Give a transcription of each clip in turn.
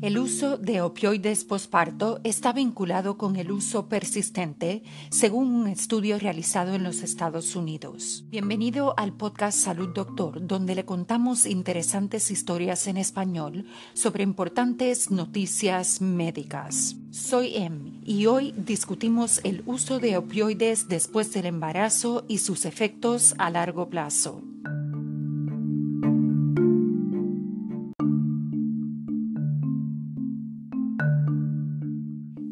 El uso de opioides posparto está vinculado con el uso persistente, según un estudio realizado en los Estados Unidos. Bienvenido al podcast Salud Doctor, donde le contamos interesantes historias en español sobre importantes noticias médicas. Soy Em y hoy discutimos el uso de opioides después del embarazo y sus efectos a largo plazo.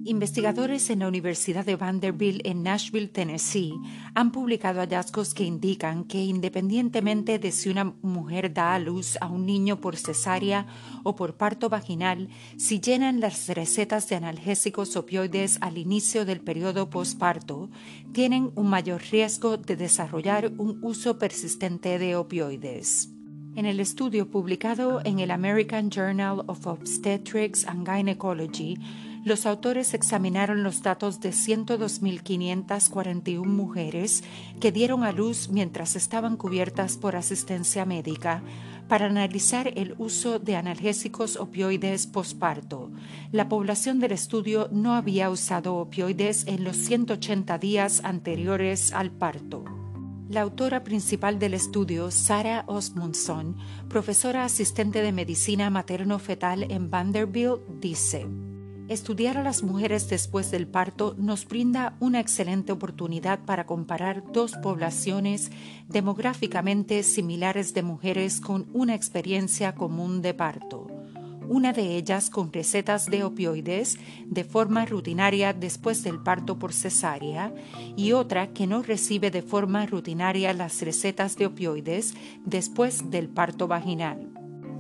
Investigadores en la Universidad de Vanderbilt en Nashville, Tennessee, han publicado hallazgos que indican que independientemente de si una mujer da a luz a un niño por cesárea o por parto vaginal, si llenan las recetas de analgésicos opioides al inicio del periodo postparto, tienen un mayor riesgo de desarrollar un uso persistente de opioides. En el estudio publicado en el American Journal of Obstetrics and Gynecology, los autores examinaron los datos de 102.541 mujeres que dieron a luz mientras estaban cubiertas por asistencia médica para analizar el uso de analgésicos opioides posparto. La población del estudio no había usado opioides en los 180 días anteriores al parto. La autora principal del estudio, Sarah Osmundson, profesora asistente de medicina materno-fetal en Vanderbilt, dice, Estudiar a las mujeres después del parto nos brinda una excelente oportunidad para comparar dos poblaciones demográficamente similares de mujeres con una experiencia común de parto. Una de ellas con recetas de opioides de forma rutinaria después del parto por cesárea y otra que no recibe de forma rutinaria las recetas de opioides después del parto vaginal.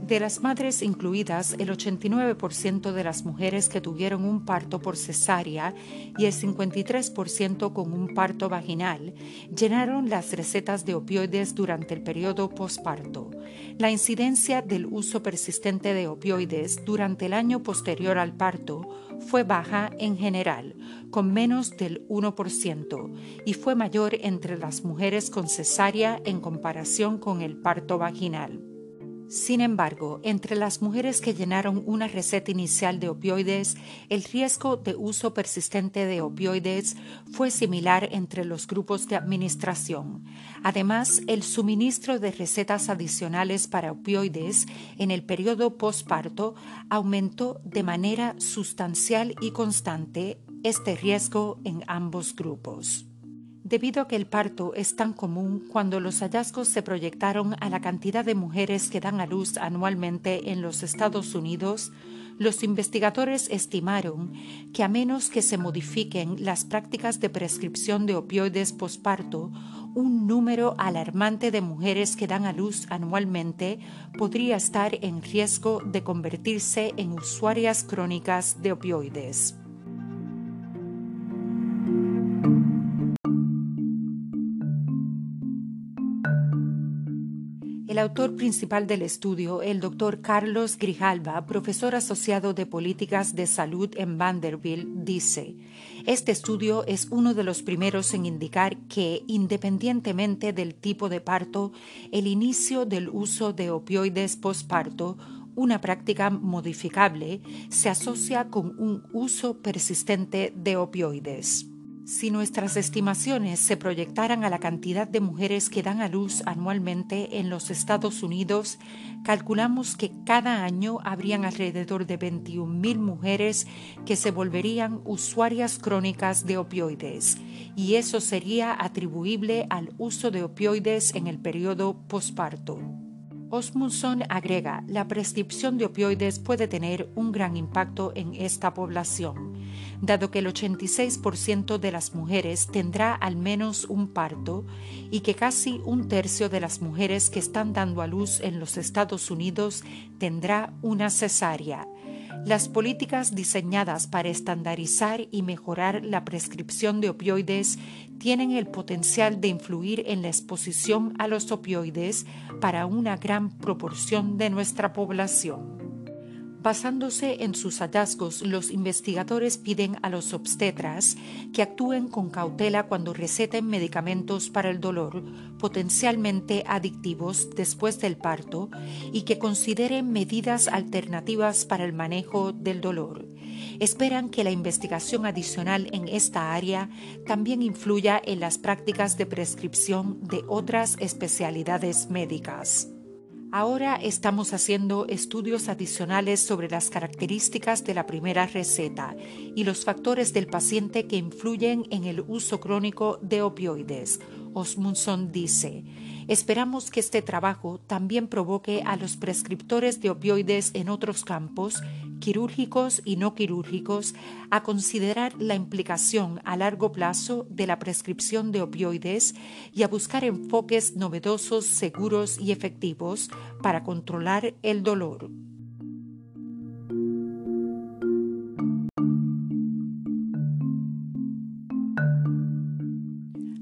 De las madres incluidas, el 89% de las mujeres que tuvieron un parto por cesárea y el 53% con un parto vaginal llenaron las recetas de opioides durante el periodo posparto. La incidencia del uso persistente de opioides durante el año posterior al parto fue baja en general, con menos del 1%, y fue mayor entre las mujeres con cesárea en comparación con el parto vaginal. Sin embargo, entre las mujeres que llenaron una receta inicial de opioides, el riesgo de uso persistente de opioides fue similar entre los grupos de administración. Además, el suministro de recetas adicionales para opioides en el periodo postparto aumentó de manera sustancial y constante este riesgo en ambos grupos. Debido a que el parto es tan común, cuando los hallazgos se proyectaron a la cantidad de mujeres que dan a luz anualmente en los Estados Unidos, los investigadores estimaron que a menos que se modifiquen las prácticas de prescripción de opioides posparto, un número alarmante de mujeres que dan a luz anualmente podría estar en riesgo de convertirse en usuarias crónicas de opioides. El autor principal del estudio, el doctor Carlos Grijalva, profesor asociado de políticas de salud en Vanderbilt, dice, este estudio es uno de los primeros en indicar que, independientemente del tipo de parto, el inicio del uso de opioides postparto una práctica modificable se asocia con un uso persistente de opioides. Si nuestras estimaciones se proyectaran a la cantidad de mujeres que dan a luz anualmente en los Estados Unidos, calculamos que cada año habrían alrededor de 21.000 mujeres que se volverían usuarias crónicas de opioides, y eso sería atribuible al uso de opioides en el periodo posparto. Osmundson agrega, la prescripción de opioides puede tener un gran impacto en esta población, dado que el 86% de las mujeres tendrá al menos un parto y que casi un tercio de las mujeres que están dando a luz en los Estados Unidos tendrá una cesárea las políticas diseñadas para estandarizar y mejorar la prescripción de opioides tienen el potencial de influir en la exposición a los opioides para una gran proporción de nuestra población. Basándose en sus hallazgos, los investigadores piden a los obstetras que actúen con cautela cuando receten medicamentos para el dolor potencialmente adictivos después del parto y que consideren medidas alternativas para el manejo del dolor. Esperan que la investigación adicional en esta área también influya en las prácticas de prescripción de otras especialidades médicas. Ahora estamos haciendo estudios adicionales sobre las características de la primera receta y los factores del paciente que influyen en el uso crónico de opioides. Osmundson dice, esperamos que este trabajo también provoque a los prescriptores de opioides en otros campos quirúrgicos y no quirúrgicos a considerar la implicación a largo plazo de la prescripción de opioides y a buscar enfoques novedosos, seguros y efectivos para controlar el dolor.